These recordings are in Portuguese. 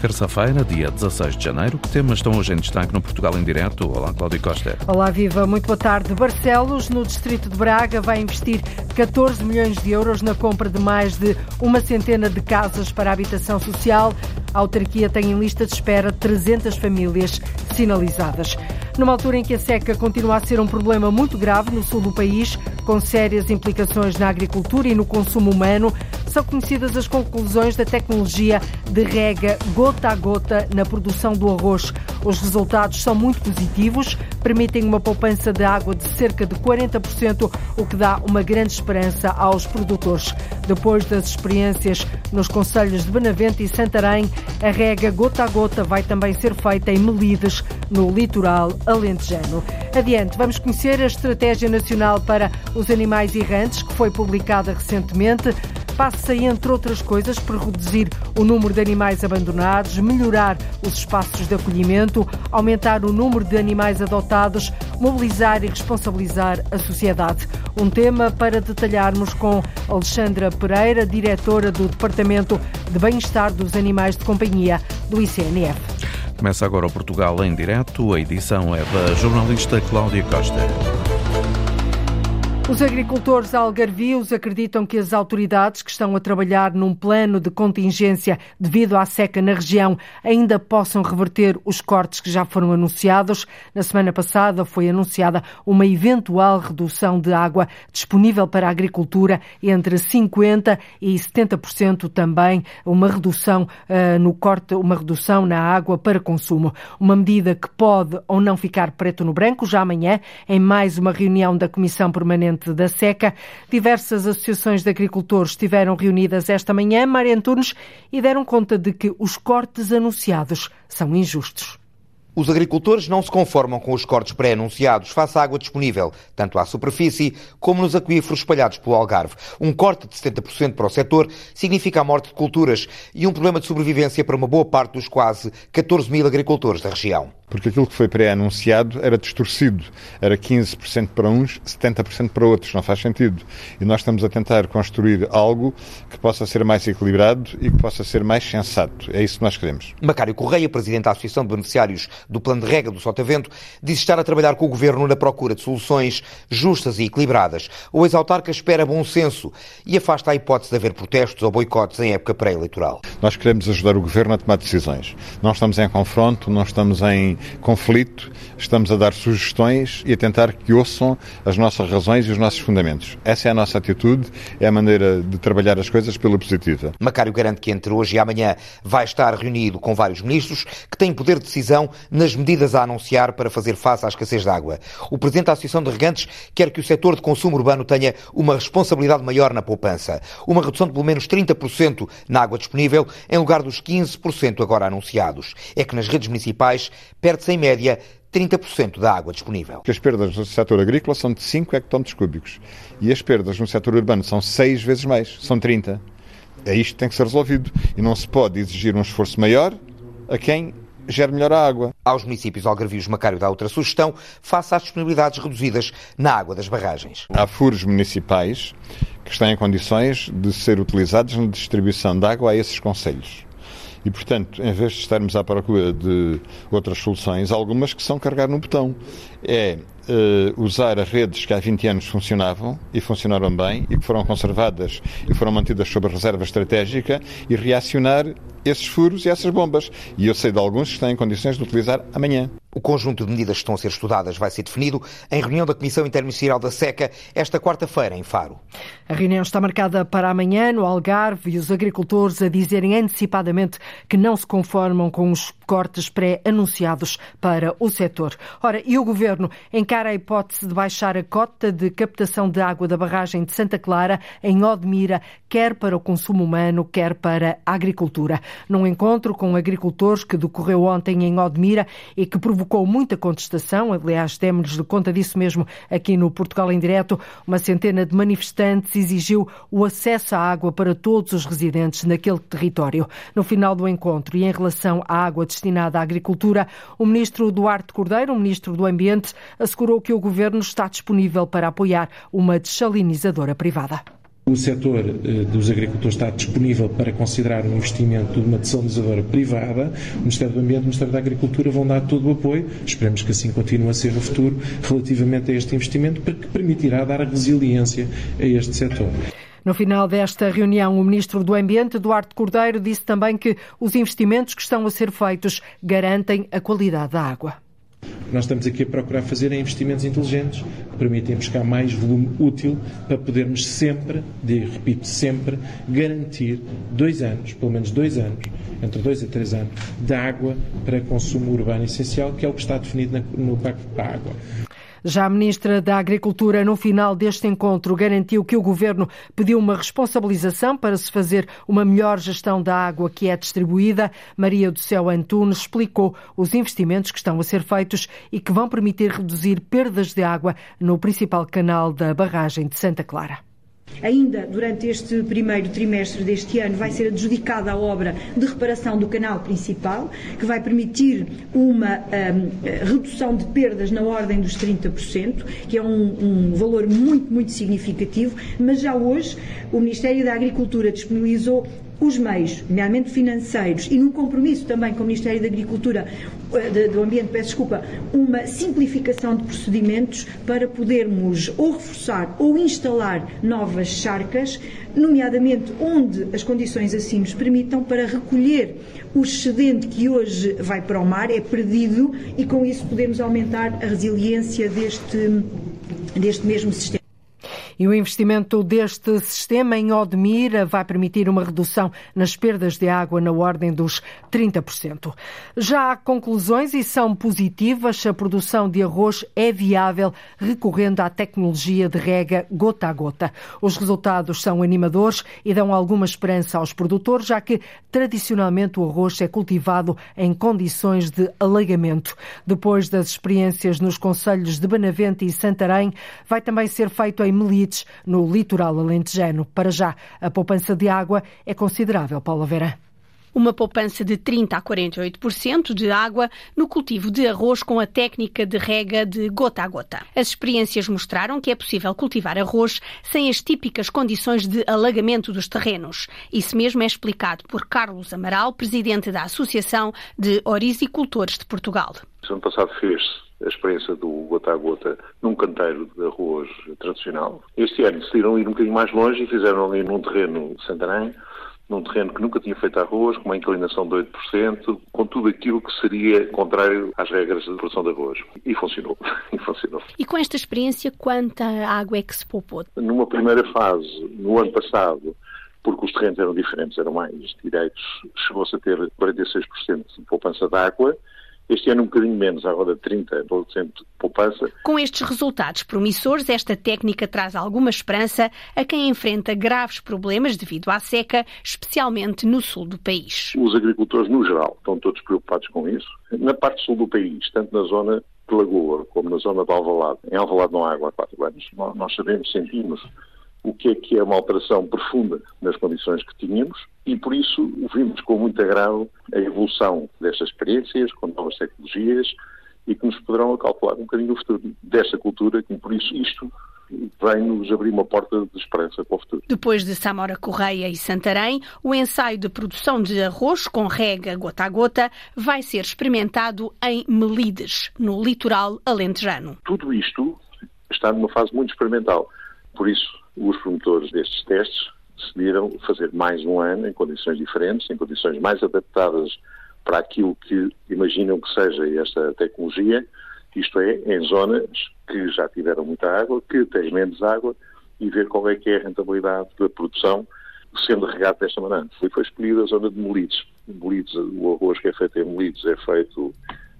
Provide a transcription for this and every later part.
Terça-feira, dia 16 de janeiro. Que temas estão hoje em destaque no Portugal em Direto? Olá, Cláudio Costa. Olá, Viva. Muito boa tarde. Barcelos, no distrito de Braga, vai investir 14 milhões de euros na compra de mais de uma centena de casas para habitação social. A autarquia tem em lista de espera 300 famílias sinalizadas. Numa altura em que a seca continua a ser um problema muito grave no sul do país, com sérias implicações na agricultura e no consumo humano, são conhecidas as conclusões da tecnologia de rega gota a gota na produção do arroz. Os resultados são muito positivos, permitem uma poupança de água de cerca de 40%, o que dá uma grande esperança aos produtores. Depois das experiências nos conselhos de Benavente e Santarém, a rega gota a gota vai também ser feita em Melides, no litoral alentejano. Adiante, vamos conhecer a Estratégia Nacional para os Animais Errantes, que foi publicada recentemente passa, entre outras coisas, por reduzir o número de animais abandonados, melhorar os espaços de acolhimento, aumentar o número de animais adotados, mobilizar e responsabilizar a sociedade. Um tema para detalharmos com Alexandra Pereira, diretora do Departamento de Bem-Estar dos Animais de Companhia do ICNF. Começa agora o Portugal em direto. A edição é da jornalista Cláudia Costa. Os agricultores algarvios acreditam que as autoridades que estão a trabalhar num plano de contingência devido à seca na região ainda possam reverter os cortes que já foram anunciados. Na semana passada foi anunciada uma eventual redução de água disponível para a agricultura entre 50% e 70% também, uma redução uh, no corte, uma redução na água para consumo. Uma medida que pode ou não ficar preto no branco já amanhã, em mais uma reunião da Comissão Permanente da seca. Diversas associações de agricultores estiveram reunidas esta manhã, Mária Antunes, e deram conta de que os cortes anunciados são injustos. Os agricultores não se conformam com os cortes pré-anunciados face à água disponível, tanto à superfície como nos aquíferos espalhados pelo Algarve. Um corte de 70% para o setor significa a morte de culturas e um problema de sobrevivência para uma boa parte dos quase 14 mil agricultores da região porque aquilo que foi pré-anunciado era distorcido. Era 15% para uns, 70% para outros. Não faz sentido. E nós estamos a tentar construir algo que possa ser mais equilibrado e que possa ser mais sensato. É isso que nós queremos. Macário Correia, presidente da Associação de Beneficiários do Plano de Rega do Sotavento, diz estar a trabalhar com o Governo na procura de soluções justas e equilibradas. O ex-autarca espera bom senso e afasta a hipótese de haver protestos ou boicotes em época pré-eleitoral. Nós queremos ajudar o Governo a tomar decisões. Não estamos em confronto, não estamos em conflito, estamos a dar sugestões e a tentar que ouçam as nossas razões e os nossos fundamentos. Essa é a nossa atitude, é a maneira de trabalhar as coisas pela positiva. Macário garante que entre hoje e amanhã vai estar reunido com vários ministros que têm poder de decisão nas medidas a anunciar para fazer face à escassez de água. O presidente da Associação de Regantes quer que o setor de consumo urbano tenha uma responsabilidade maior na poupança, uma redução de pelo menos 30% na água disponível, em lugar dos 15% agora anunciados. É que nas redes municipais perde-se em média 30% da água disponível. As perdas no setor agrícola são de 5 hectómetros cúbicos e as perdas no setor urbano são 6 vezes mais, são 30. É isto que tem que ser resolvido e não se pode exigir um esforço maior a quem gere melhor a água. Aos municípios algarvios, Macário dá outra sugestão face às disponibilidades reduzidas na água das barragens. Há furos municipais que estão em condições de ser utilizados na distribuição de água a esses conselhos. E, portanto, em vez de estarmos à procura de outras soluções, algumas que são carregar no botão. É uh, usar as redes que há 20 anos funcionavam e funcionaram bem e que foram conservadas e foram mantidas sob reserva estratégica e reacionar esses furos e essas bombas. E eu sei de alguns que estão em condições de utilizar amanhã. O conjunto de medidas que estão a ser estudadas vai ser definido em reunião da Comissão Interministerial da Seca esta quarta-feira, em Faro. A reunião está marcada para amanhã no Algarve e os agricultores a dizerem antecipadamente que não se conformam com os cortes pré-anunciados para o setor. Ora, e o Governo encara a hipótese de baixar a cota de captação de água da barragem de Santa Clara, em Odmira, quer para o consumo humano, quer para a agricultura. Num encontro com agricultores que decorreu ontem em Odmira e que provocou muita contestação. Aliás, demos-lhe conta disso mesmo aqui no Portugal em Direto. Uma centena de manifestantes exigiu o acesso à água para todos os residentes naquele território. No final do encontro e em relação à água destinada à agricultura, o ministro Duarte Cordeiro, o ministro do Ambiente, assegurou que o governo está disponível para apoiar uma desalinizadora privada. O setor eh, dos agricultores está disponível para considerar um investimento de uma desalinizadora privada. O Ministério do Ambiente e o Ministério da Agricultura vão dar todo o apoio, esperemos que assim continue a ser no futuro, relativamente a este investimento, que permitirá dar resiliência a este setor. No final desta reunião, o Ministro do Ambiente, Duarte Cordeiro, disse também que os investimentos que estão a ser feitos garantem a qualidade da água nós estamos aqui a procurar fazer é investimentos inteligentes que permitem buscar mais volume útil para podermos sempre, digo, repito, sempre, garantir dois anos, pelo menos dois anos, entre dois a três anos, de água para consumo urbano essencial, que é o que está definido no Pacto para a Água. Já a Ministra da Agricultura, no final deste encontro, garantiu que o Governo pediu uma responsabilização para se fazer uma melhor gestão da água que é distribuída. Maria do Céu Antunes explicou os investimentos que estão a ser feitos e que vão permitir reduzir perdas de água no principal canal da barragem de Santa Clara. Ainda durante este primeiro trimestre deste ano vai ser adjudicada a obra de reparação do canal principal, que vai permitir uma um, redução de perdas na ordem dos 30%, que é um, um valor muito, muito significativo, mas já hoje o Ministério da Agricultura disponibilizou os meios, nomeadamente financeiros, e num compromisso também com o Ministério da Agricultura, eh, do Ambiente, peço desculpa, uma simplificação de procedimentos para podermos ou reforçar ou instalar novas charcas, nomeadamente onde as condições assim nos permitam, para recolher o excedente que hoje vai para o mar, é perdido, e com isso podemos aumentar a resiliência deste, deste mesmo sistema. E o investimento deste sistema em Odmira vai permitir uma redução nas perdas de água na ordem dos 30%. Já há conclusões e são positivas. A produção de arroz é viável recorrendo à tecnologia de rega gota a gota. Os resultados são animadores e dão alguma esperança aos produtores, já que tradicionalmente o arroz é cultivado em condições de alagamento. Depois das experiências nos conselhos de Benavente e Santarém, vai também ser feito em Melilla no litoral alentejano. Para já, a poupança de água é considerável, Paula Vera uma poupança de 30% a 48% de água no cultivo de arroz com a técnica de rega de gota a gota. As experiências mostraram que é possível cultivar arroz sem as típicas condições de alagamento dos terrenos. Isso mesmo é explicado por Carlos Amaral, presidente da Associação de Orisicultores de Portugal. O ano passado fez-se a experiência do gota a gota num canteiro de arroz tradicional. Este ano decidiram ir um bocadinho mais longe e fizeram ali num terreno de Santarém, num terreno que nunca tinha feito arroz, com uma inclinação de 8%, com tudo aquilo que seria contrário às regras de produção de arroz. E funcionou. e funcionou. E com esta experiência, quanta água é que se poupou? Numa primeira fase, no ano passado, porque os terrenos eram diferentes, eram mais direitos, chegou-se a ter 46% de poupança de água, este ano um bocadinho menos, agora 30% de poupança. Com estes resultados promissores, esta técnica traz alguma esperança a quem enfrenta graves problemas devido à seca, especialmente no sul do país. Os agricultores, no geral, estão todos preocupados com isso. Na parte sul do país, tanto na zona de Lagoa como na zona de Alvalade, em Alvalade não há água há quatro anos, nós sabemos, sentimos o que é que é uma alteração profunda nas condições que tínhamos e por isso vimos com muito agrado a evolução destas experiências, com novas tecnologias e que nos poderão calcular um bocadinho o futuro desta cultura e por isso isto vem-nos abrir uma porta de esperança para o futuro. Depois de Samora Correia e Santarém, o ensaio de produção de arroz com rega gota a gota vai ser experimentado em Melides, no litoral alentejano. Tudo isto está numa fase muito experimental. Por isso, os promotores destes testes decidiram fazer mais um ano em condições diferentes, em condições mais adaptadas para aquilo que imaginam que seja esta tecnologia, isto é, em zonas que já tiveram muita água, que têm menos água, e ver qual é que é a rentabilidade da produção sendo regado desta maneira. Foi, foi escolhida a zona de Molides. Molides. O arroz que é feito em Molides é feito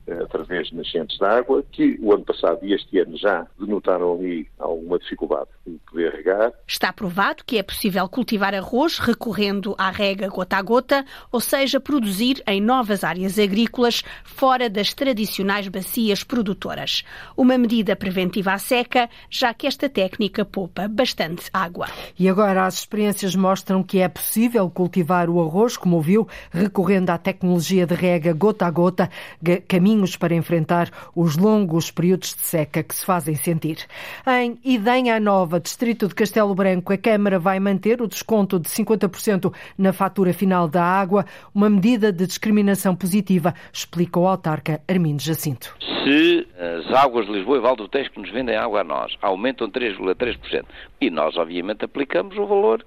eh, através de nascentes de água, que o ano passado e este ano já denotaram ali alguma dificuldade poder regar. Está provado que é possível cultivar arroz recorrendo à rega gota a gota, ou seja, produzir em novas áreas agrícolas fora das tradicionais bacias produtoras. Uma medida preventiva à seca, já que esta técnica poupa bastante água. E agora as experiências mostram que é possível cultivar o arroz, como ouviu, recorrendo à tecnologia de rega gota a gota, caminho caminhos para enfrentar os longos períodos de seca que se fazem sentir. Em Idenha Nova, distrito de Castelo Branco, a Câmara vai manter o desconto de 50% na fatura final da água, uma medida de discriminação positiva, explica o autarca Armindo Jacinto. Se as águas de Lisboa e Val do Tejo que nos vendem água a nós aumentam 3,3% e nós, obviamente, aplicamos o valor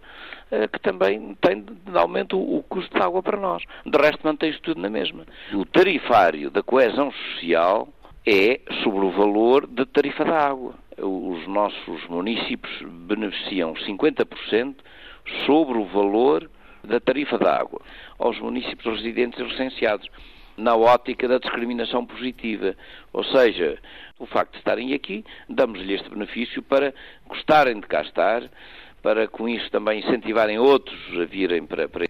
eh, que também tem de aumento o custo de água para nós. De resto, mantém-se tudo na mesma. O tarifário da coesão social é sobre o valor da tarifa da água. Os nossos municípios beneficiam 50% sobre o valor da tarifa da água aos municípios residentes e licenciados, na ótica da discriminação positiva. Ou seja, o facto de estarem aqui, damos-lhe este benefício para gostarem de cá estar, para com isso também incentivarem outros a virem para, para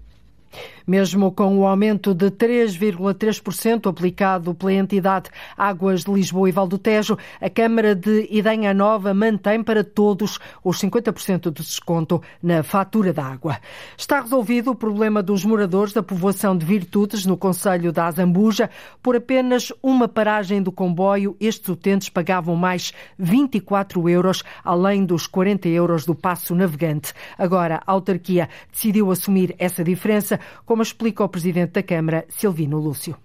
mesmo com o aumento de 3,3% aplicado pela entidade Águas de Lisboa e Val do Tejo, a Câmara de Idenha Nova mantém para todos os 50% de desconto na fatura da água. Está resolvido o problema dos moradores da povoação de Virtudes, no Conselho da Azambuja. Por apenas uma paragem do comboio, estes utentes pagavam mais 24 euros, além dos 40 euros do passo navegante. Agora, a autarquia decidiu assumir essa diferença, como explica o Presidente da Câmara, Silvino Lúcio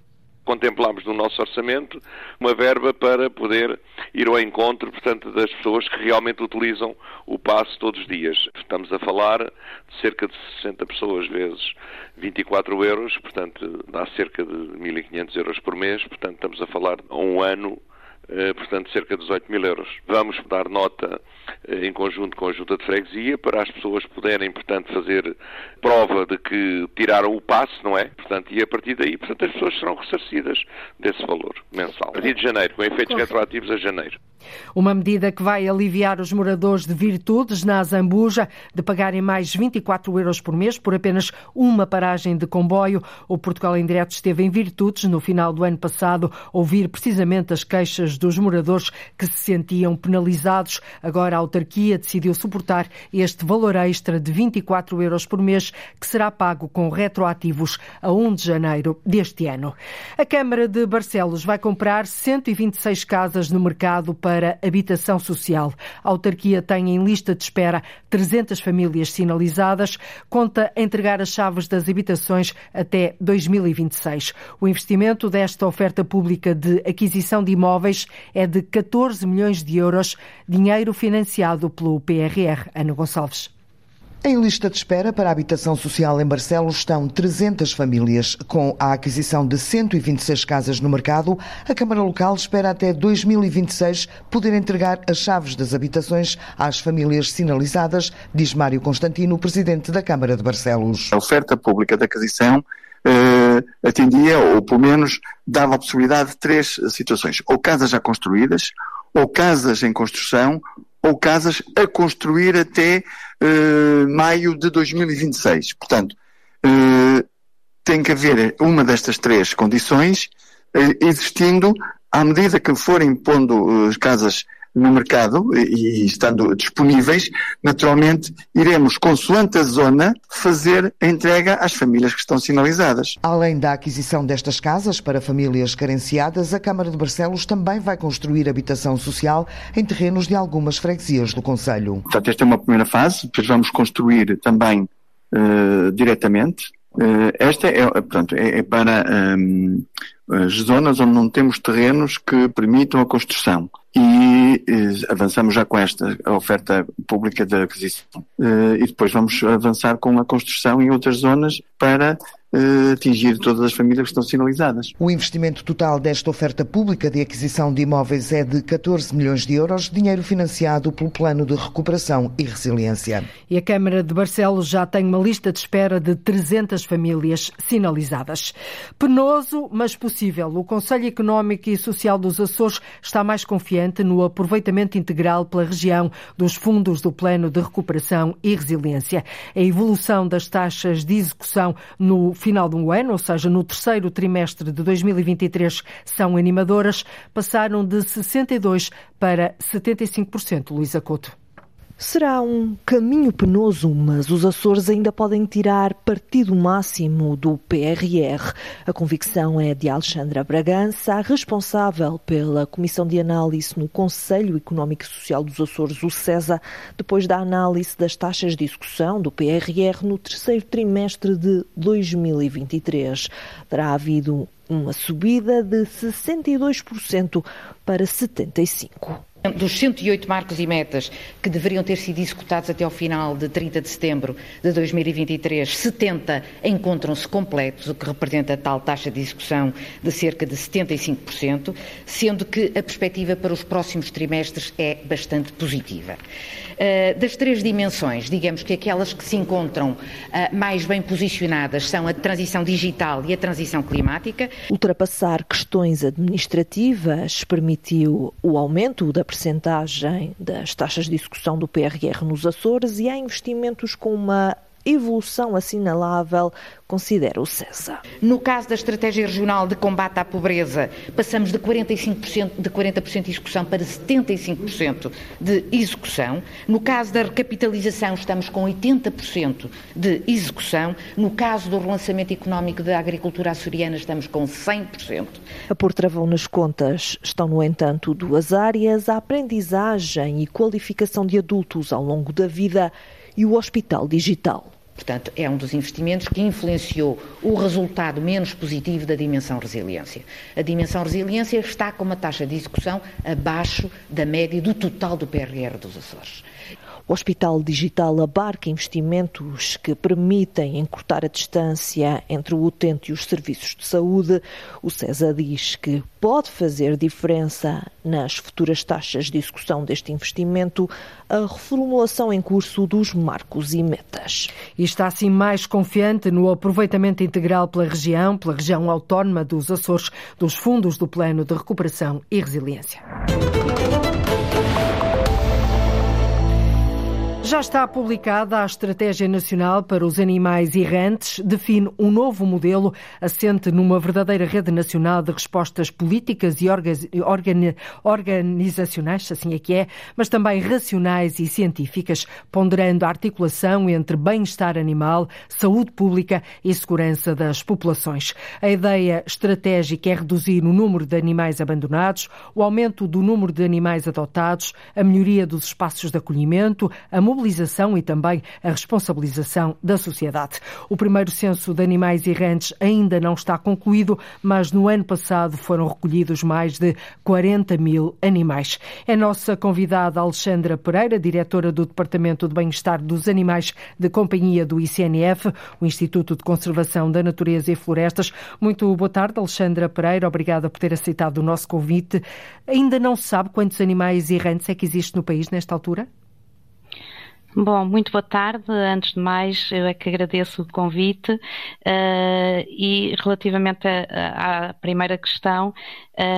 contemplámos no nosso orçamento uma verba para poder ir ao encontro, portanto, das pessoas que realmente utilizam o passo todos os dias. Estamos a falar de cerca de 60 pessoas vezes 24 euros, portanto, dá cerca de 1.500 euros por mês, portanto, estamos a falar de um ano portanto, cerca de 18 mil euros. Vamos dar nota eh, em conjunto com a Junta de Freguesia para as pessoas poderem, portanto, fazer prova de que tiraram o passe, não é? Portanto, e a partir daí, portanto, as pessoas serão ressarcidas desse valor mensal. A partir de janeiro, com efeitos retroativos a janeiro. Uma medida que vai aliviar os moradores de Virtudes, na Zambuja, de pagarem mais 24 euros por mês por apenas uma paragem de comboio. O Portugal em Direto esteve em Virtudes no final do ano passado, ouvir precisamente as queixas dos moradores que se sentiam penalizados. Agora a autarquia decidiu suportar este valor extra de 24 euros por mês, que será pago com retroativos a 1 de janeiro deste ano. A Câmara de Barcelos vai comprar 126 casas no mercado para habitação social. A autarquia tem em lista de espera 300 famílias sinalizadas, conta entregar as chaves das habitações até 2026. O investimento desta oferta pública de aquisição de imóveis é de 14 milhões de euros, dinheiro financiado pelo PRR. Ana Gonçalves. Em lista de espera para a habitação social em Barcelos estão 300 famílias. Com a aquisição de 126 casas no mercado, a Câmara Local espera até 2026 poder entregar as chaves das habitações às famílias sinalizadas, diz Mário Constantino, presidente da Câmara de Barcelos. A oferta pública de aquisição eh, atendia, ou pelo menos dava a possibilidade de três situações: ou casas já construídas, ou casas em construção, ou casas a construir até uh, maio de 2026. Portanto, uh, tem que haver uma destas três condições uh, existindo à medida que forem pondo as casas no mercado e, e estando disponíveis, naturalmente iremos, consoante a zona, fazer a entrega às famílias que estão sinalizadas. Além da aquisição destas casas para famílias carenciadas, a Câmara de Barcelos também vai construir habitação social em terrenos de algumas freguesias do Conselho. Portanto, esta é uma primeira fase, depois vamos construir também uh, diretamente. Uh, esta é, portanto, é, é para um, as zonas onde não temos terrenos que permitam a construção e eh, avançamos já com esta oferta pública de aquisição. Eh, e depois vamos avançar com a construção em outras zonas para eh, atingir todas as famílias que estão sinalizadas. O investimento total desta oferta pública de aquisição de imóveis é de 14 milhões de euros, dinheiro financiado pelo Plano de Recuperação e Resiliência. E a Câmara de Barcelos já tem uma lista de espera de 300 famílias sinalizadas. Penoso, mas possível. O Conselho Económico e Social dos Açores está mais confiante no aproveitamento integral pela região dos fundos do Plano de Recuperação e Resiliência. A evolução das taxas de execução no final um ano, ou seja, no terceiro trimestre de 2023, são animadoras, passaram de 62% para 75%. Luísa Couto. Será um caminho penoso, mas os Açores ainda podem tirar partido máximo do PRR. A convicção é de Alexandra Bragança, responsável pela Comissão de Análise no Conselho Económico e Social dos Açores, o CESA, depois da análise das taxas de execução do PRR no terceiro trimestre de 2023. Terá havido uma subida de 62% para 75%. Dos 108 marcos e metas que deveriam ter sido executados até ao final de 30 de setembro de 2023, 70 encontram-se completos, o que representa tal taxa de execução de cerca de 75%, sendo que a perspectiva para os próximos trimestres é bastante positiva. Uh, das três dimensões, digamos que aquelas que se encontram uh, mais bem posicionadas são a transição digital e a transição climática. Ultrapassar questões administrativas permitiu o aumento da percentagem das taxas de execução do PRR nos Açores e há investimentos com uma evolução assinalável, considera o CESA. No caso da Estratégia Regional de Combate à Pobreza, passamos de 45% de 40% de execução para 75% de execução. No caso da recapitalização, estamos com 80% de execução. No caso do relançamento económico da agricultura açoriana, estamos com 100%. A pôr travão nas contas estão, no entanto, duas áreas: a aprendizagem e qualificação de adultos ao longo da vida e o Hospital Digital. Portanto, é um dos investimentos que influenciou o resultado menos positivo da dimensão resiliência. A dimensão resiliência está com uma taxa de execução abaixo da média do total do PRR dos Açores. O Hospital Digital abarca investimentos que permitem encurtar a distância entre o utente e os serviços de saúde. O CESA diz que pode fazer diferença nas futuras taxas de execução deste investimento a reformulação em curso dos marcos e metas. E está assim mais confiante no aproveitamento integral pela região, pela região autónoma dos Açores, dos fundos do Plano de Recuperação e Resiliência. Já está publicada a Estratégia Nacional para os Animais Errantes, define um novo modelo assente numa verdadeira rede nacional de respostas políticas e organizacionais, assim é que é, mas também racionais e científicas, ponderando a articulação entre bem-estar animal, saúde pública e segurança das populações. A ideia estratégica é reduzir o número de animais abandonados, o aumento do número de animais adotados, a melhoria dos espaços de acolhimento, a mobilização e também a responsabilização da sociedade. O primeiro censo de animais errantes ainda não está concluído, mas no ano passado foram recolhidos mais de 40 mil animais. É nossa convidada Alexandra Pereira, diretora do Departamento de Bem-Estar dos Animais de Companhia do ICNF, o Instituto de Conservação da Natureza e Florestas. Muito boa tarde, Alexandra Pereira. Obrigada por ter aceitado o nosso convite. Ainda não se sabe quantos animais errantes é que existe no país nesta altura? Bom, muito boa tarde. Antes de mais, eu é que agradeço o convite uh, e relativamente à primeira questão,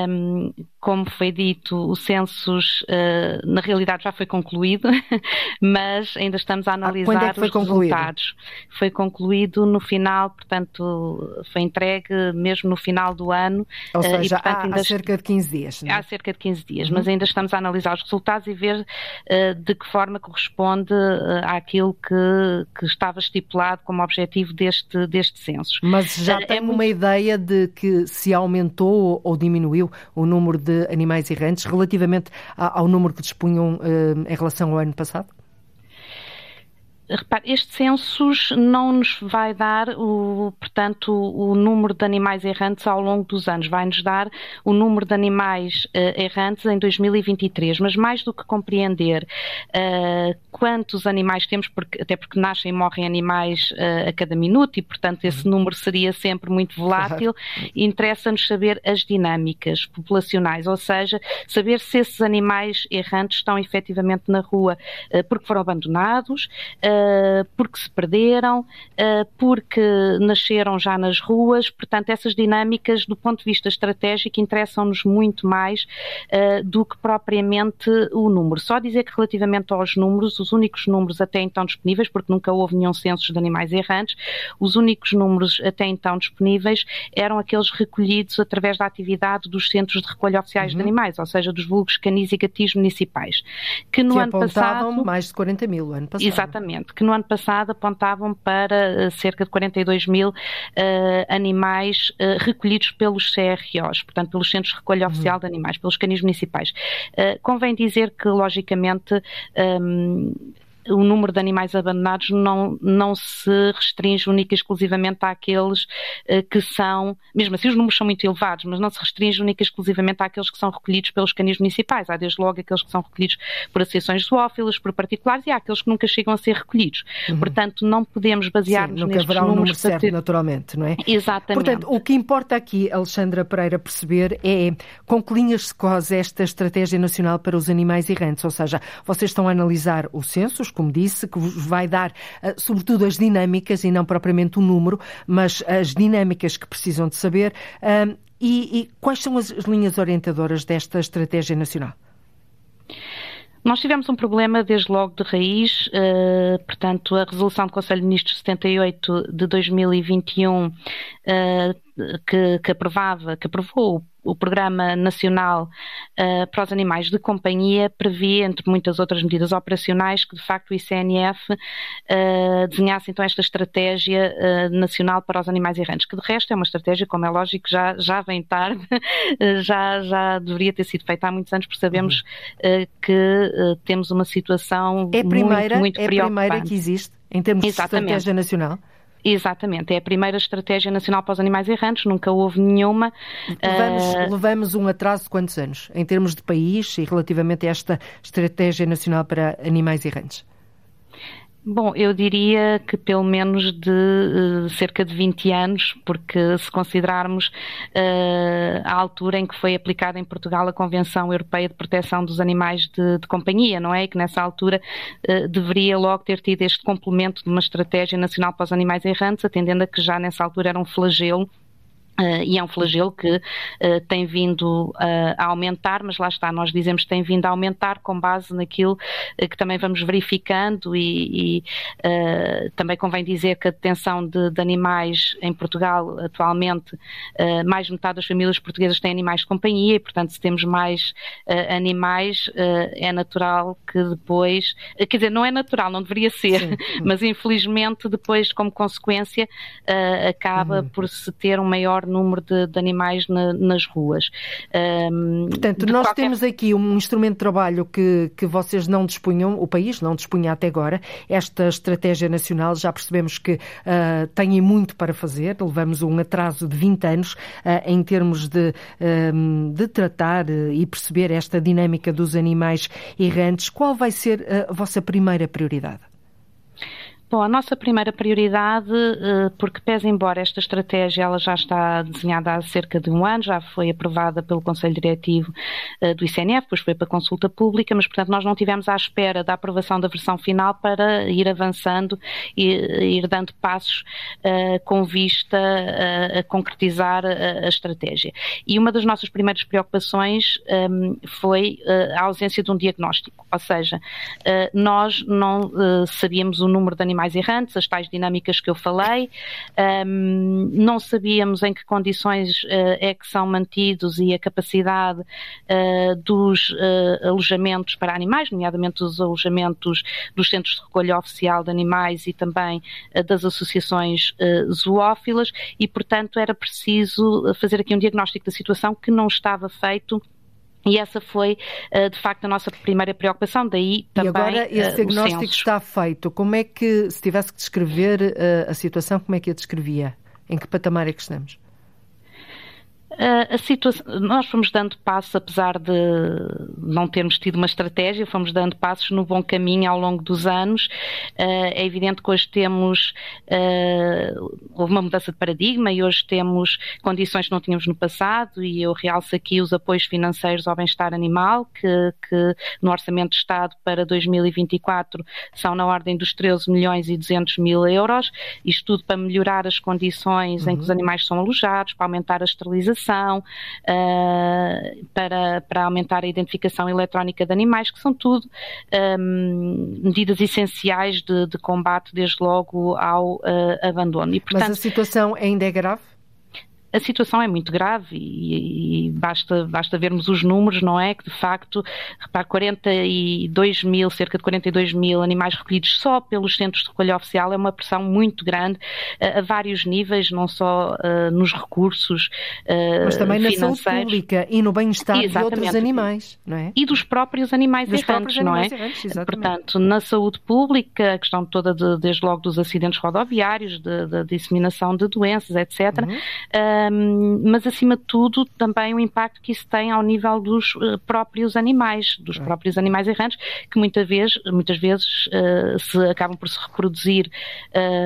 um, como foi dito, o census uh, na realidade já foi concluído, mas ainda estamos a analisar ah, é os concluído? resultados. Foi concluído no final, portanto, foi entregue mesmo no final do ano. Ou seja, uh, e, portanto, há, ainda... há, cerca de 15 dias. Não? É? Há cerca de 15 dias, uhum. mas ainda estamos a analisar os resultados e ver uh, de que forma corresponde àquilo que, que estava estipulado como objetivo deste, deste censo. Mas já tem é uma muito... ideia de que se aumentou ou diminuiu o número de animais errantes relativamente ao número que dispunham eh, em relação ao ano passado? Repare, este census não nos vai dar, o, portanto, o número de animais errantes ao longo dos anos. Vai-nos dar o número de animais uh, errantes em 2023. Mas mais do que compreender uh, quantos animais temos, porque, até porque nascem e morrem animais uh, a cada minuto e, portanto, esse uhum. número seria sempre muito volátil, interessa-nos saber as dinâmicas populacionais, ou seja, saber se esses animais errantes estão efetivamente na rua porque foram abandonados porque se perderam, porque nasceram já nas ruas. Portanto, essas dinâmicas, do ponto de vista estratégico, interessam-nos muito mais do que propriamente o número. Só dizer que relativamente aos números, os únicos números até então disponíveis, porque nunca houve nenhum censo de animais errantes, os únicos números até então disponíveis eram aqueles recolhidos através da atividade dos centros de recolha oficiais uhum. de animais, ou seja, dos vulgos canis e gatis municipais, que no que ano passado mais de 40 mil ano passado. Exatamente, que no ano passado apontavam para uh, cerca de 42 mil uh, animais uh, recolhidos pelos CROs, portanto pelos centros de recolha uhum. oficial de animais, pelos canis municipais. convém dizer que logicamente um, o número de animais abandonados não, não se restringe única e exclusivamente àqueles uh, que são, mesmo assim os números são muito elevados, mas não se restringe única e exclusivamente àqueles que são recolhidos pelos canis municipais. Há desde logo aqueles que são recolhidos por associações zoófilas, por particulares e há aqueles que nunca chegam a ser recolhidos. Uhum. Portanto, não podemos basear-nos nestes haverá um número certo, ter... naturalmente, não é? Exatamente. Portanto, o que importa aqui, Alexandra Pereira, perceber é com que linhas se cose esta Estratégia Nacional para os Animais Errantes, ou seja, vocês estão a analisar o censo, como disse, que vai dar, eh, sobretudo, as dinâmicas e não propriamente o número, mas as dinâmicas que precisam de saber. E, e quais são as linhas orientadoras desta estratégia nacional? Nós tivemos um problema desde logo de raiz, uh, portanto, a resolução do Conselho de Ministros 78 de 2021 uh, que, que, aprovava, que aprovou o Programa Nacional uh, para os Animais de Companhia previa, entre muitas outras medidas operacionais, que de facto o ICNF uh, desenhasse então esta estratégia uh, nacional para os animais errantes, que de resto é uma estratégia, como é lógico, já, já vem tarde, já, já deveria ter sido feita há muitos anos, porque sabemos uhum. que temos uma situação é primeira, muito, muito é preocupante. É a primeira que existe em termos Exatamente. de estratégia nacional? Exatamente, é a primeira estratégia nacional para os animais errantes, nunca houve nenhuma. Levamos, uh... levamos um atraso de quantos anos, em termos de país e relativamente a esta estratégia nacional para animais errantes? Bom, eu diria que pelo menos de uh, cerca de 20 anos, porque se considerarmos uh, a altura em que foi aplicada em Portugal a Convenção Europeia de Proteção dos Animais de, de Companhia, não é? E que nessa altura uh, deveria logo ter tido este complemento de uma estratégia nacional para os animais errantes, atendendo a que já nessa altura era um flagelo Uh, e é um flagelo que uh, tem vindo uh, a aumentar, mas lá está, nós dizemos que tem vindo a aumentar com base naquilo que também vamos verificando e, e também convém dizer que a detenção de, de animais em Portugal atualmente, mais de metade das famílias portuguesas têm animais de companhia e portanto se temos mais animais é natural que depois, quer dizer, não é natural, não deveria ser, sim, sim. mas infelizmente depois como consequência acaba uhum. por se ter um maior número de, de animais na, nas ruas. Um, Portanto, nós qualquer... temos aqui um instrumento de trabalho que, que vocês não dispunham, o país não dispunha até agora, esta estratégia nacional, já percebemos que uh, têm muito para fazer, levamos um atraso de 20 anos uh, em termos de, um, de tratar e perceber esta dinâmica dos animais errantes. Qual vai ser a vossa primeira prioridade? Bom, a nossa primeira prioridade, eh, porque pese embora esta estratégia ela já está desenhada há cerca de um ano, já foi aprovada pelo Conselho Diretivo eh, do ICNF, depois foi para consulta pública, mas portanto nós não tivemos à espera da aprovação da versão final para ir avançando e ir dando passos uh, com vista a, concretizar a, estratégia. E uma das nossas primeiras preocupações ehm, foi a ausência de um diagnóstico, ou seja, nós não sabíamos o número de animais animais errantes, as tais dinâmicas que eu falei. Um, não sabíamos em que condições uh, é que são mantidos e a capacidade uh, dos uh, alojamentos para animais, nomeadamente os alojamentos dos centros de recolha oficial de animais e também das associações zoófilas e, portanto, era preciso fazer aqui um diagnóstico da situação que não estava feito e essa foi, eh, de facto, a nossa primeira preocupação. Daí também. E agora esse eh, diagnóstico está feito. Como é que, se tivesse que descrever eh, a situação, como é que a descrevia? Em que patamar é que estamos? A situação, nós fomos dando passos, apesar de não termos tido uma estratégia, fomos dando passos no bom caminho ao longo dos anos. É evidente que hoje temos, houve uma mudança de paradigma e hoje temos condições que não tínhamos no passado e eu realço aqui os apoios financeiros ao bem-estar animal, que, que no Orçamento de Estado para 2024 são na ordem dos 13 milhões e 200 mil euros, isto tudo para melhorar as condições uhum. em que os uhum. animais são alojados, para aumentar a esterilização, uh, para, para aumentar a identificação eletrónica de animais, que são tudo um, medidas essenciais de, de, combate, desde logo, ao uh, abandono. E, portanto, Mas a situação ainda é grave? A situação é muito grave e, e, basta, basta vermos os números, não é? Que de facto, repare, 42 mil, cerca de 42 mil animais recolhidos só pelos centros de recolha oficial é uma pressão muito grande a, a vários níveis, não só uh, nos recursos uh, Mas também na saúde pública e no bem-estar de outros animais, não é? E dos próprios animais dos errantes, não é? Errantes, Portanto, na saúde pública, a questão toda de, desde logo dos acidentes rodoviários, da disseminação de doenças, etc. Uhum. Uh, um, mas acima de tudo também o impacto que isso tem ao nível dos uh, próprios animais, dos é. próprios animais errantes, que muitas vezes, muitas vezes uh, se acabam por se reproduzir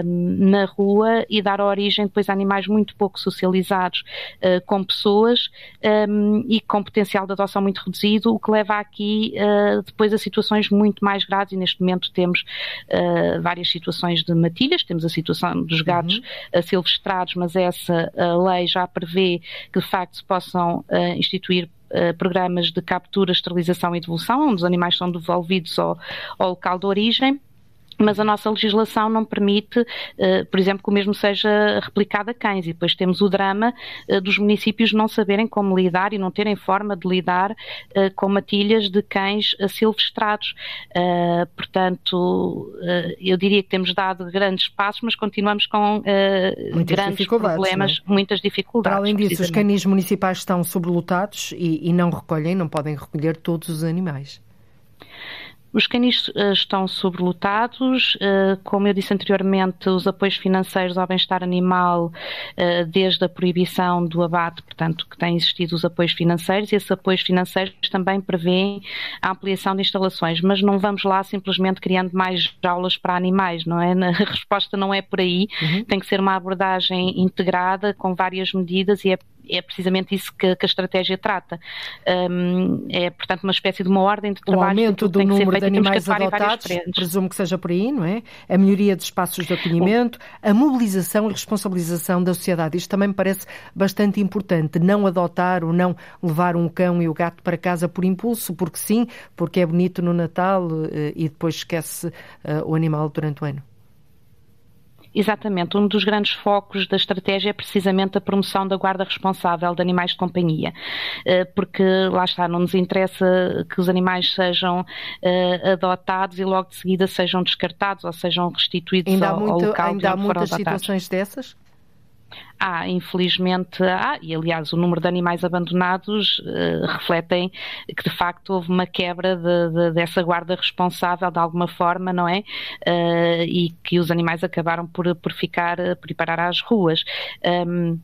na rua e dar origem depois a animais muito pouco socializados uh, com pessoas um, e com potencial de adoção muito reduzido, o que leva aqui depois a situações muito mais graves e neste momento temos várias situações de matilhas, temos a situação dos gatos uhum. silvestrados, mas essa lei já prevê que de facto se possam uh, instituir uh, programas de captura, esterilização e devolução, onde os animais são devolvidos ao, ao local de origem mas a nossa legislação não permite, uh, por exemplo, que o mesmo seja replicado a cães. E depois temos o drama uh, dos municípios não saberem como lidar e não terem forma de lidar uh, com matilhas de cães silvestrados. portanto, eu diria que temos dado grandes passos, mas continuamos com grandes problemas, é? muitas dificuldades. Para além disso, os canis municipais estão sobrelotados e, e não recolhem, não podem recolher todos os animais. Os canis uh, estão sobrelotados, uh, como eu disse anteriormente, os apoios financeiros ao bem-estar animal, uh, desde a proibição do abate, portanto, que têm existido os apoios financeiros, e esses apoios financeiros também prevêem a ampliação de instalações, mas não vamos lá simplesmente criando mais jaulas para animais, não é? A resposta não é por aí, uhum. tem que ser uma abordagem integrada com várias medidas e é é precisamente isso que, que a estratégia trata. Um, é, portanto, uma espécie de uma ordem de trabalho. O aumento do número de animais adotados, presumo que seja por aí, não é? A melhoria de espaços de acolhimento, a mobilização e responsabilização da sociedade. Isto também me parece bastante importante. Não adotar ou não levar um cão e o gato para casa por impulso, porque sim, porque é bonito no Natal eh, e depois esquece eh, o animal durante o ano. Exatamente. Um dos grandes focos da estratégia é precisamente a promoção da guarda responsável de animais de companhia, eh, porque lá está, não nos interessa que os animais sejam eh, adotados e logo de seguida sejam descartados ou sejam restituídos ainda ao, muito, ao local ainda há muitas situações dessas? Há, infelizmente, há, e aliás o número de animais abandonados uh, refletem que de facto houve uma quebra de, de, dessa guarda responsável de alguma forma, não é? Uh, e que os animais acabaram por, por ficar, por ir parar às ruas. Um,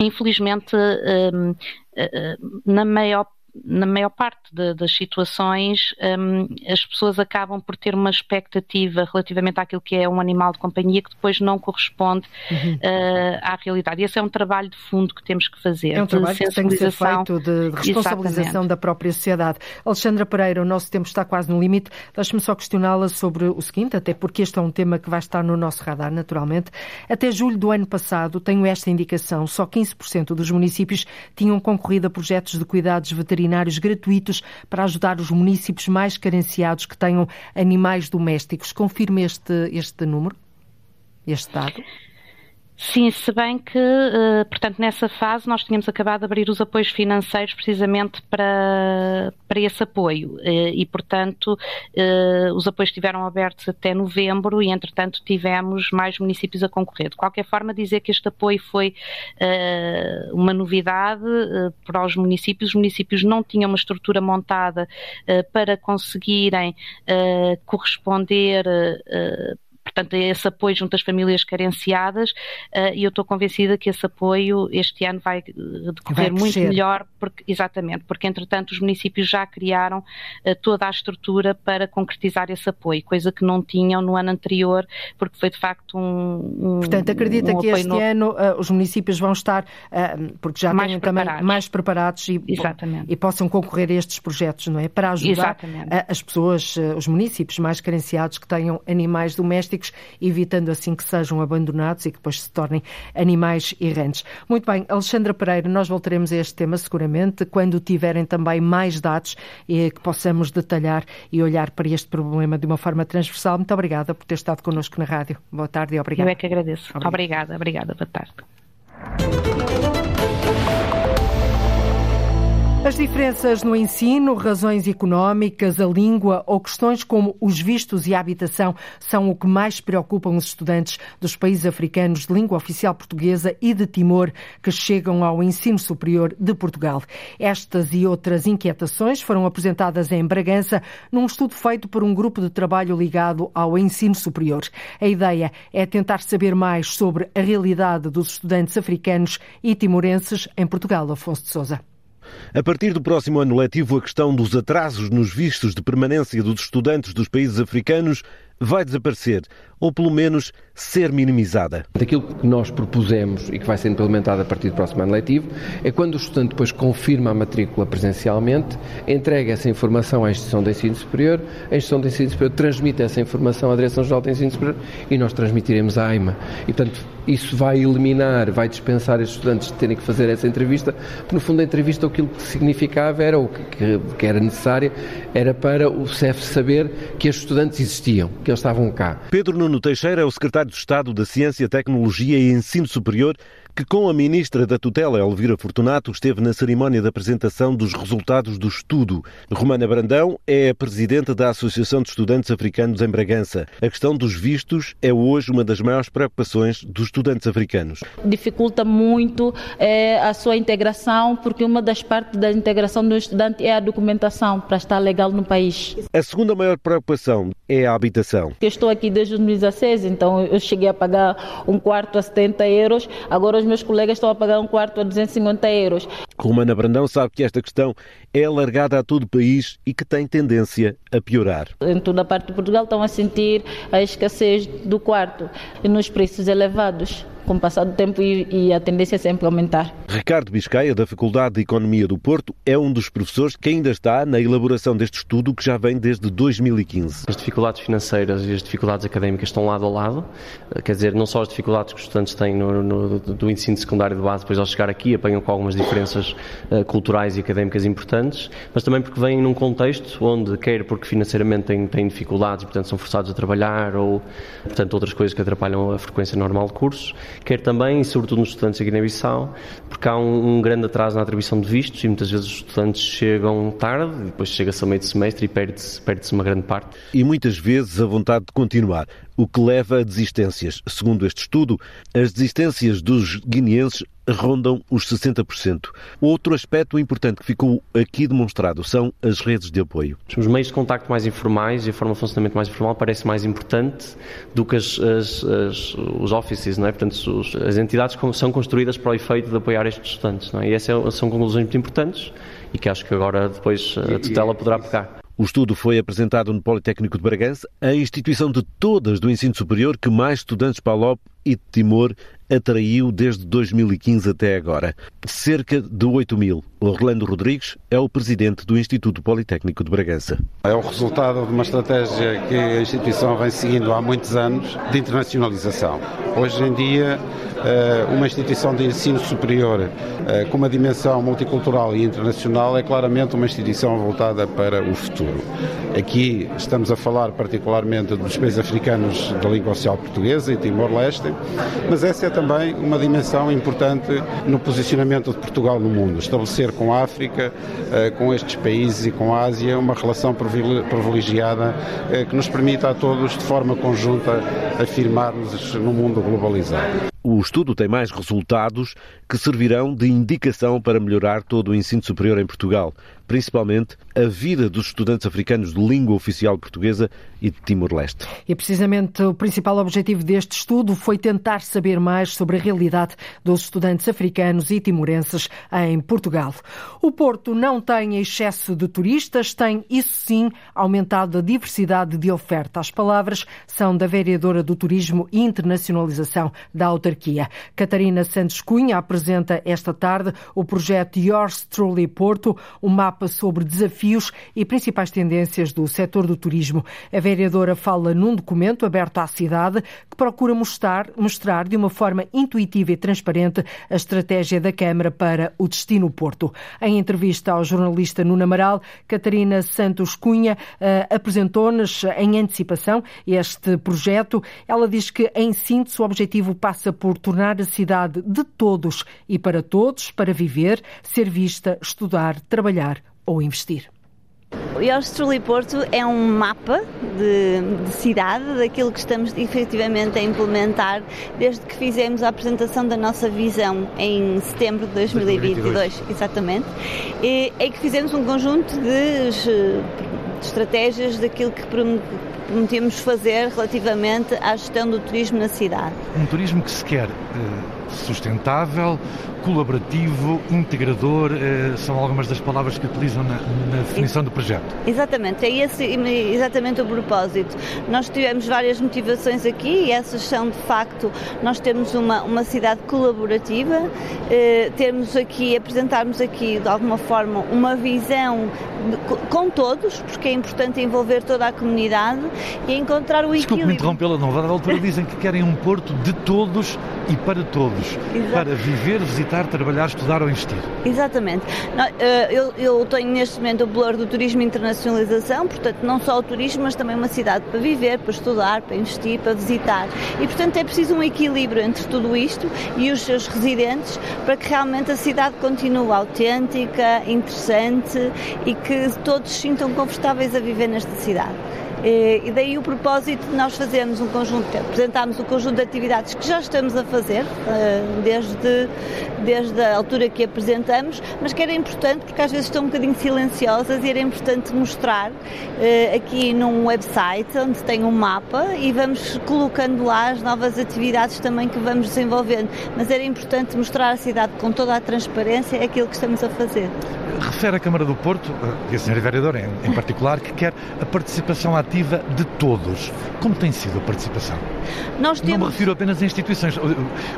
infelizmente, um, eh, na maior na maior parte de, das situações, um, as pessoas acabam por ter uma expectativa relativamente àquilo que é um animal de companhia que depois não corresponde uhum. uh, à realidade. E esse é um trabalho de fundo que temos que fazer. É um trabalho que tem que ser feito de, responsabilização Exatamente. da própria sociedade. Alexandra Pereira, o nosso tempo está quase no limite. Deixe-me só questioná-la sobre o seguinte, até porque este é um tema que vai estar no nosso radar, naturalmente. Até julho do ano passado, tenho esta indicação, só 15% dos municípios tinham concorrido a projetos de cuidados veterinários veterinários gratuitos para ajudar os municípios mais carenciados que tenham animais domésticos. Confirma este, este número, este dado? Sim, se bem que, uh, portanto, nessa fase nós tínhamos acabado de abrir os apoios financeiros precisamente para, para esse apoio uh, e, portanto, uh, os apoios estiveram abertos até novembro e, entretanto, tivemos mais municípios a concorrer. De qualquer forma, dizer que este apoio foi uma novidade para os municípios. Os municípios não tinham uma estrutura montada para conseguirem corresponder portanto, esse apoio junto às famílias carenciadas e eu estou convencida que esse apoio este ano vai decorrer vai muito melhor, porque, exatamente, porque entretanto os municípios já criaram toda a estrutura para concretizar esse apoio, coisa que não tinham no ano anterior, porque foi de facto um. um Portanto, acredita um que este novo... ano os municípios vão estar, porque já mais têm preparados. também mais preparados e, e, possam concorrer a estes projetos, não é? Para ajudar as pessoas, os municípios mais carenciados que tenham animais domésticos, evitando assim que sejam abandonados e que depois se tornem animais errantes. Muito bem, Alexandra Pereira, nós voltaremos a este tema seguramente quando tiverem também mais dados e que possamos detalhar e olhar para este problema de uma forma transversal. Muito obrigada por ter estado connosco na rádio. Boa tarde e obrigada. Eu é que agradeço. Obrigada, obrigada. Boa tarde. As diferenças no ensino, razões económicas, a língua ou questões como os vistos e a habitação são o que mais preocupam os estudantes dos países africanos de língua oficial portuguesa e de Timor que chegam ao ensino superior de Portugal. Estas e outras inquietações foram apresentadas em Bragança num estudo feito por um grupo de trabalho ligado ao ensino superior. A ideia é tentar saber mais sobre a realidade dos estudantes africanos e timorenses em Portugal. Afonso de Sousa. A partir do próximo ano letivo, a questão dos atrasos nos vistos de permanência dos estudantes dos países africanos vai desaparecer, ou pelo menos ser minimizada. Aquilo que nós propusemos e que vai ser implementado a partir do próximo ano letivo é quando o estudante depois confirma a matrícula presencialmente, entrega essa informação à instituição de ensino superior, a instituição de ensino superior transmite essa informação à Direção-Geral de Ensino Superior e nós transmitiremos à AIMA. E, portanto, isso vai eliminar, vai dispensar estes estudantes de terem que fazer essa entrevista, porque no fundo a entrevista aquilo que significava era, o que, que era necessária, era para o CEF saber que estes estudantes existiam, que eles estavam cá. Pedro Nuno Teixeira é o secretário de Estado da Ciência, Tecnologia e Ensino Superior que com a ministra da tutela, Elvira Fortunato, esteve na cerimónia de apresentação dos resultados do estudo. Romana Brandão é a presidente da Associação de Estudantes Africanos em Bragança. A questão dos vistos é hoje uma das maiores preocupações dos estudantes africanos. Dificulta muito é, a sua integração, porque uma das partes da integração do estudante é a documentação para estar legal no país. A segunda maior preocupação é a habitação. Eu estou aqui desde 2016, então eu cheguei a pagar um quarto a 70 euros, agora os meus colegas estão a pagar um quarto a 250 euros. Romana Brandão sabe que esta questão é alargada a todo o país e que tem tendência a piorar. Em toda a parte de Portugal estão a sentir a escassez do quarto e nos preços elevados com o passar do tempo e, e, a tendência é sempre aumentar. Ricardo Biscaia, da Faculdade de Economia do Porto, é um dos professores que ainda está na elaboração deste estudo que já vem desde 2015. As dificuldades financeiras e as dificuldades académicas estão lado a lado, quer dizer, não só as dificuldades que os estudantes têm no, no, do ensino secundário de base, depois ao chegar aqui apanham com algumas diferenças uh, culturais e académicas importantes, mas também porque vêm num contexto onde, quer porque financeiramente têm, têm dificuldades e, portanto, são forçados a trabalhar ou, portanto, outras coisas que atrapalham a frequência normal de cursos, quer também, e sobretudo nos estudantes na Guiné-Bissau, porque há um, um, grande atraso na atribuição de vistos e muitas vezes os estudantes chegam tarde, depois chega-se a meio de semestre e perde-se perde uma grande parte. E muitas vezes a vontade de continuar o que leva a desistências. Segundo este estudo, as desistências dos guineenses rondam os 60%. Outro aspecto importante que ficou aqui demonstrado são as redes de apoio. Os meios de contacto mais informais e a forma de funcionamento mais informal parece mais importante do que as, as, as, os offices, não é? Portanto, os, as entidades são construídas para o efeito de apoiar estes estudantes, não é? E essas é, são conclusões muito importantes e que acho que agora depois a tutela poderá pegar. O estudo foi apresentado no Politécnico de Bragança, a instituição de todas do ensino superior que mais estudantes para a LOP e de Timor atraiu desde 2015 até agora. Cerca de 8 mil. Orlando Rodrigues é o presidente do Instituto Politécnico de Bragança. É o resultado de uma estratégia que a instituição vem seguindo há muitos anos de internacionalização. Hoje em dia, eh, uma instituição de ensino superior eh, com uma dimensão multicultural e internacional é claramente uma instituição voltada para o futuro. Aqui estamos a falar particularmente dos países africanos da língua oficial portuguesa e Timor-Leste, mas essa é também uma dimensão importante no posicionamento de Portugal no mundo. Estabelecer com a África, eh, com estes países e com a Ásia uma relação privilegiada eh, que nos permita a todos, de forma conjunta, afirmar-nos no mundo globalizado. O estudo tem mais resultados que servirão de indicação para melhorar todo o ensino superior em Portugal. principalmente a vida dos estudantes africanos de língua oficial portuguesa e de Timor-Leste. E precisamente o principal objetivo deste estudo foi tentar saber mais sobre a realidade dos estudantes africanos e timorenses em Portugal. O Porto não tem excesso de turistas, tem, isso sim, aumentado a diversidade de oferta. As palavras são da vereadora do Turismo e Internacionalização da autarquia. Catarina Santos Cunha apresenta esta tarde o projeto Yours Truly Porto, um mapa sobre desafios e principais tendências do setor do turismo. A vereadora fala num documento aberto à cidade que procura mostrar, mostrar de uma forma intuitiva e transparente a estratégia da Câmara para o destino Porto. Em entrevista ao jornalista Nuno Amaral, Catarina Santos Cunha uh, apresentou-nos em antecipação este projeto. Ela diz que, em síntese, o objetivo passa por tornar a cidade de todos e para todos, para viver, ser vista, estudar, trabalhar ou investir. O Yours Truly Porto é um mapa de, de, cidade, daquilo que estamos efetivamente a implementar desde que fizemos a apresentação da nossa visão em setembro de 2022, 2022. exatamente, e, em que fizemos um conjunto de, de estratégias daquilo que prometemos fazer relativamente à gestão do turismo na cidade. Um turismo que se quer sustentável, colaborativo, integrador, eh, são algumas das palavras que utilizam na, na definição do projeto. Exatamente, é esse exatamente o propósito. Nós tivemos várias motivações aqui e essas são de facto, nós temos uma, uma cidade colaborativa, eh, temos aqui, apresentarmos aqui de alguma forma uma visão de, com todos, porque é importante envolver toda a comunidade e encontrar o equilíbrio. Desculpe-me interrompê-la, não, a altura dizem que querem um porto de todos e para todos, Exato. para viver, visitar, trabalhar, estudar ou investir. Exatamente. Eh, eu, eu tenho neste momento o valor do turismo e internacionalização, portanto, não só o turismo, mas também uma cidade para viver, para estudar, para investir, para visitar. E, portanto, é preciso um equilíbrio entre tudo isto e os seus residentes para que realmente a cidade continue autêntica, interessante e que todos se sintam confortáveis a viver nesta cidade. Eh, e daí o propósito de nós fazermos um conjunto, apresentarmos um conjunto de atividades que já estamos a fazer eh, desde, desde a altura que apresentamos, mas que era importante porque às vezes estão um bocadinho silenciosas e era importante mostrar eh, aqui num website onde tem um mapa e vamos colocando lá as novas atividades também que vamos desenvolvendo. Mas era importante mostrar à cidade com toda a transparência aquilo que estamos a fazer. Refere a Câmara do Porto, e a Sra. Vereadora em, em particular, que quer a participação ativa de todos. Como tem sido a participação? Temos... Não me refiro apenas a instituições.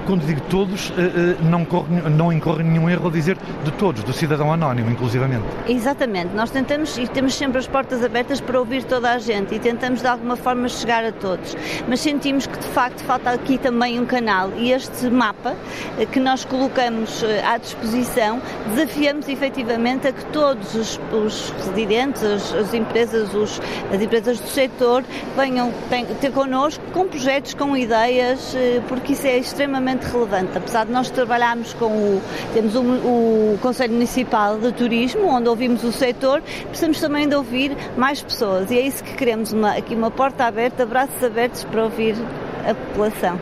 Quando digo todos, eh, eh, não, corre, não incorre nenhum erro ao dizer de todos, do cidadão anónimo, inclusivamente. Exatamente. Nós tentamos e temos sempre as portas abertas para ouvir toda a gente e tentamos de alguma forma chegar a todos. Mas sentimos que de facto falta aqui também um canal e este mapa eh, que nós colocamos à disposição desafiamos efetivamente a que todos os, os residentes, as, as empresas, os, as empresas do setor venham ter connosco com projetos, com ideias, eh, porque isso é extremamente relevante. Apesar de nós trabalharmos com o, temos o, o Conselho Municipal de Turismo, onde ouvimos o setor, precisamos também de ouvir mais pessoas e é isso que queremos, uma, aqui uma porta aberta, braços abertos para ouvir a população.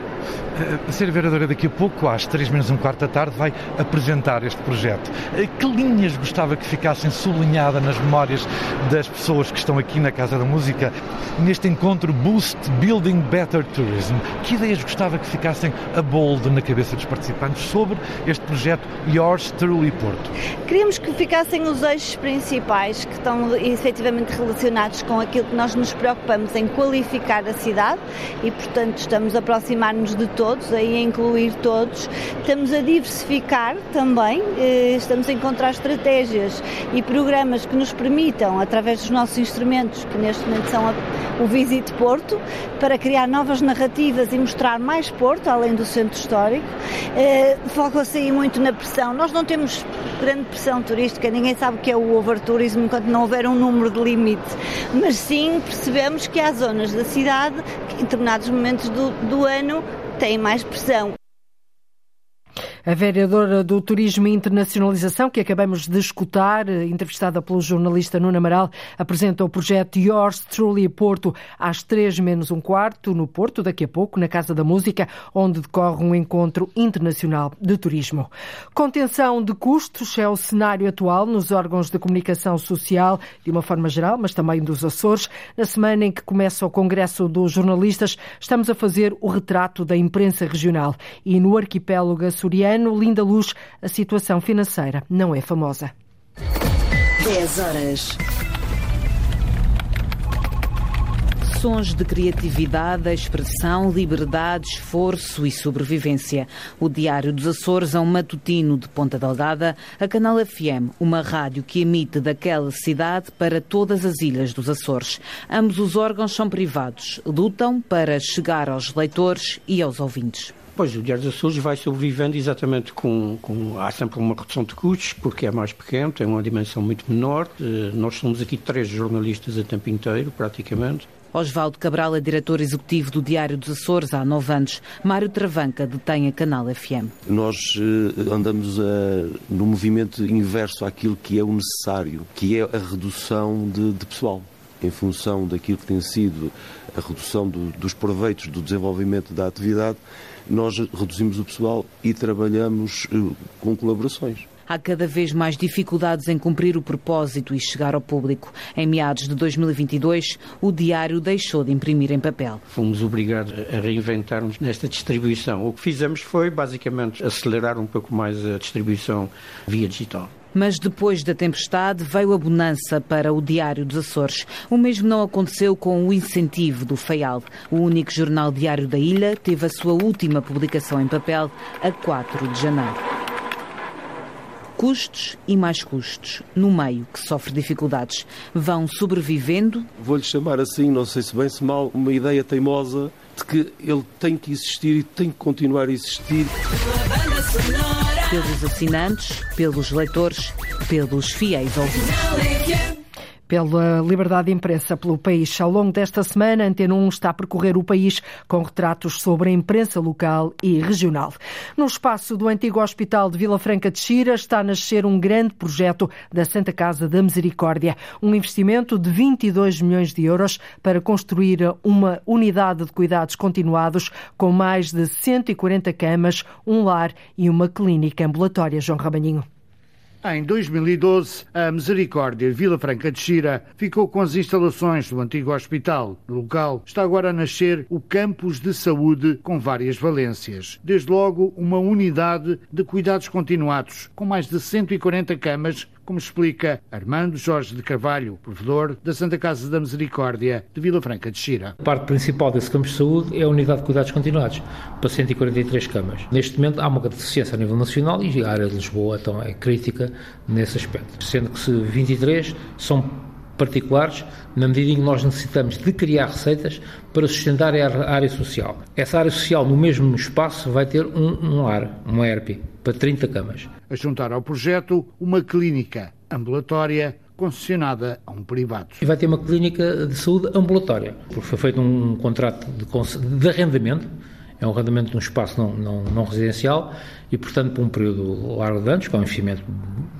A Sra. Vereadora, daqui a pouco, às três menos um quarto da tarde, vai apresentar este projeto. Eh, que linhas gostava que ficassem sublinhadas nas memórias das pessoas que estão aqui na Casa da Música neste encontro Boost Building Better Tourism? Que ideias gostava que ficassem a bold na cabeça dos participantes sobre este projeto Yours Truly Porto? Queríamos que ficassem os eixos principais que estão efetivamente relacionados com aquilo que nós nos preocupamos em qualificar a cidade e, portanto, estamos a aproximar-nos de todos, aí a incluir todos. Estamos a diversificar também, eh, estamos a encontrar estratégias e programas que nos permitam, através dos nossos instrumentos, que neste momento são o Visit Porto, para criar novas narrativas e mostrar mais Porto, além do centro histórico. Eh, foca-se aí muito na pressão. Nós não temos grande pressão turística, ninguém sabe o que é o overtourismo enquanto não houver um número de limite, mas sim percebemos que há zonas da cidade que em determinados momentos do, do ano têm mais pressão. A vereadora do Turismo e Internacionalização, que acabamos de escutar, entrevistada pelo jornalista Nuno Amaral, apresenta o projeto Yours Truly Porto às três menos um quarto, no Porto, daqui a pouco, na Casa da Música, onde decorre um encontro internacional de turismo. Contenção de custos é o cenário atual nos órgãos de comunicação social, de uma forma geral, mas também dos Açores. Na semana em que começa o Congresso dos Jornalistas, estamos a fazer o retrato da imprensa regional e no arquipélago açoriano, Linda Luz, a situação financeira não é famosa. 10 horas. Sons de criatividade, expressão, liberdade, esforço e sobrevivência. O Diário dos Açores é um matutino de Ponta Delgada, a Canal FM, uma rádio que emite daquela cidade para todas as ilhas dos Açores. Ambos os órgãos são privados, lutam para chegar aos leitores e aos ouvintes. Pois, o Diário dos Açores vai sobrevivendo exatamente com, com, Há sempre uma redução de custos, porque é mais pequeno, tem uma dimensão muito menor. Eh, nós somos aqui três jornalistas a tempo inteiro, praticamente. Osvaldo Cabral é diretor executivo do Diário dos Açores há nove anos. Mário Travanca detém a Canal FM. Nós uh, andamos uh, no movimento inverso àquilo que é o necessário, que é a redução de, de pessoal. Em função daquilo que tem sido a redução do, dos proveitos do desenvolvimento da atividade, nós reduzimos o pessoal e trabalhamos uh, com colaborações. Há cada vez mais dificuldades em cumprir o propósito e chegar ao público. Em meados de 2022, o diário deixou de imprimir em papel. Fomos obrigados a reinventar-nos nesta distribuição. O que fizemos foi, basicamente, acelerar um pouco mais a distribuição via digital. Mas depois da tempestade veio a bonança para o Diário dos Açores. O mesmo não aconteceu com o incentivo do FEAL. O único jornal diário da ilha teve a sua última publicação em papel a 4 de janeiro. Custos e mais custos, no meio que sofre dificuldades. Vão sobrevivendo. Vou-lhe chamar assim, não sei se bem se mal, uma ideia teimosa de que ele tem que existir e tem que continuar a existir. Pelos assinantes, pelos leitores, pelos fiéis ouvintes pela liberdade de imprensa pelo país. Ao longo desta semana, Antena 1 está a percorrer o país com retratos sobre a imprensa local e regional. No espaço do antigo Hospital de Vila Franca de Xira está a nascer um grande projeto da Santa Casa da Misericórdia, um investimento de 22 milhões de euros para construir uma unidade de cuidados continuados com mais de 140 camas, um lar e uma clínica ambulatória. João Rabanhinho. Em 2012, a Misericórdia Vila Franca de Xira ficou com as instalações do antigo hospital. No local está agora a nascer o campus de saúde com várias valências. Desde logo, uma unidade de cuidados continuados, com mais de 140 camas como explica Armando Jorge de Carvalho, provedor da Santa Casa da Misericórdia de Vila Franca de Xira. A parte principal desse campo de saúde é a unidade de cuidados continuados, para 143 camas. Neste momento há uma deficiência a nível nacional e a área de Lisboa então, é crítica nesse aspecto, sendo que se 23 são particulares, na medida em que nós necessitamos de criar receitas para sustentar a área social. Essa área social, no mesmo espaço, vai ter um, um ar, uma ERP, para 30 camas. A juntar ao projeto uma clínica ambulatória concessionada a um privado. E vai ter uma clínica de saúde ambulatória, porque foi feito um contrato de, de arrendamento, é um arrendamento de um espaço não, não, não residencial e, portanto, por um período largo de anos, que é um investimento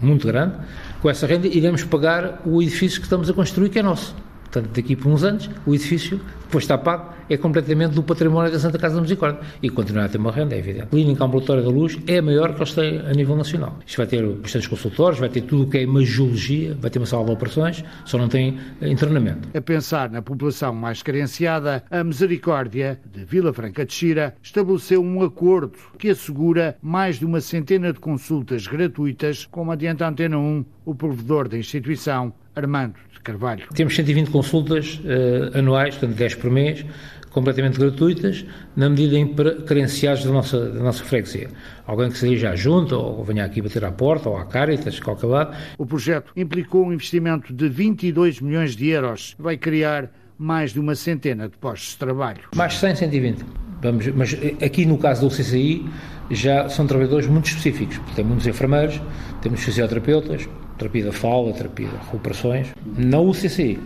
muito grande, com essa renda iremos pagar o edifício que estamos a construir, que é nosso. Portanto, daqui por uns anos, o edifício, depois está pago, é completamente do património da Santa Casa da Misericórdia. E continuar a ter uma renda, é evidente. A clínica ambulatória da luz é a maior que eles têm a nível nacional. Isto vai ter bastantes consultores, vai ter tudo o que é imagiologia, vai ter uma sala de operações, só não tem internamento. A pensar na população mais carenciada, a Misericórdia de Vila Franca de Xira estabeleceu um acordo que assegura mais de uma centena de consultas gratuitas, como adianta a Antena 1, o provedor da instituição, Armando Carvalho. Temos 120 consultas uh, anuais, portanto 10 por mês, completamente gratuitas, na medida em carenciados da nossa, da nossa freguesia. Alguém que seja junto, ou venha aqui bater à porta, ou à Caritas, qualquer lado. O projeto implicou um investimento de 22 milhões de euros. Vai criar mais de uma centena de postos de trabalho. Mais de 100, 120. Vamos, mas aqui no caso do CCI já são trabalhadores muito específicos. Tem muitos enfermeiros, temos fisioterapeutas, terapia da fala, terapia de recuperações. Na UCCI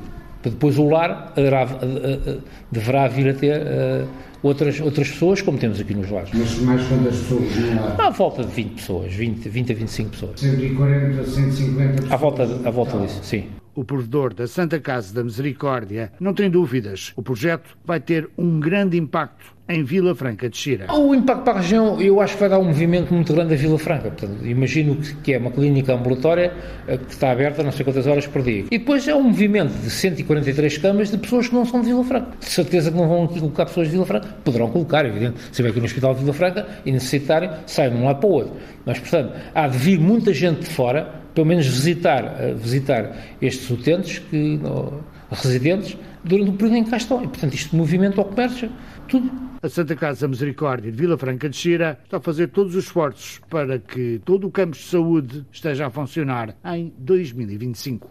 Depois o lar deverá, deverá vir a ter uh, outras, outras pessoas, como temos aqui nos lares. Mas mais quantas pessoas no lar? À volta de 20 pessoas, 20, 20 a 25 pessoas. 140, 150 pessoas? À volta, à volta disso, sim. O provedor da Santa Casa da Misericórdia não tem dúvidas. O projeto vai ter um grande impacto em Vila Franca de Xira. O impacto para a região, eu acho que vai dar um movimento muito grande a Vila Franca. Portanto, imagino que é uma clínica ambulatória eh, que está aberta não sei quantas horas por dia. E depois é um movimento de 143 camas de pessoas que não são de Vila Franca. De certeza que não vão aqui colocar pessoas de Vila Franca. Poderão colocar, evidente. Se aqui no Hospital de Vila Franca e necessitarem, saem de um lado para o outro. Mas, portanto, há de vir muita gente de fora, pelo menos visitar, eh, visitar estes utentes, que, residentes, durante o período em que cá estão. E, portanto, isto movimento ao comércio, tudo. A Santa Casa Misericórdia de Vila Franca de Xira está a fazer todos os esforços para que todo o campo de saúde esteja a funcionar em 2025.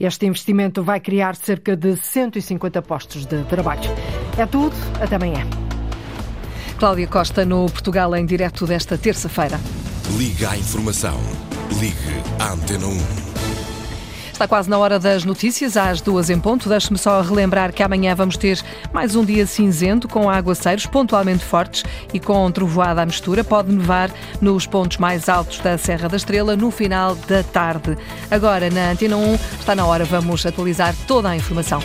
Este investimento vai criar cerca de 150 postos de trabalho. É tudo, até amanhã. Cláudia Costa no Portugal em direto desta terça-feira. Liga à informação. Ligue à Antena 1. Está quase na hora das notícias, às duas em ponto. Deixe-me só relembrar que amanhã vamos ter mais um dia cinzento, com aguaceiros pontualmente fortes e com trovoada à mistura. Pode nevar nos pontos mais altos da Serra da Estrela no final da tarde. Agora, na Antena 1, está na hora, vamos atualizar toda a informação.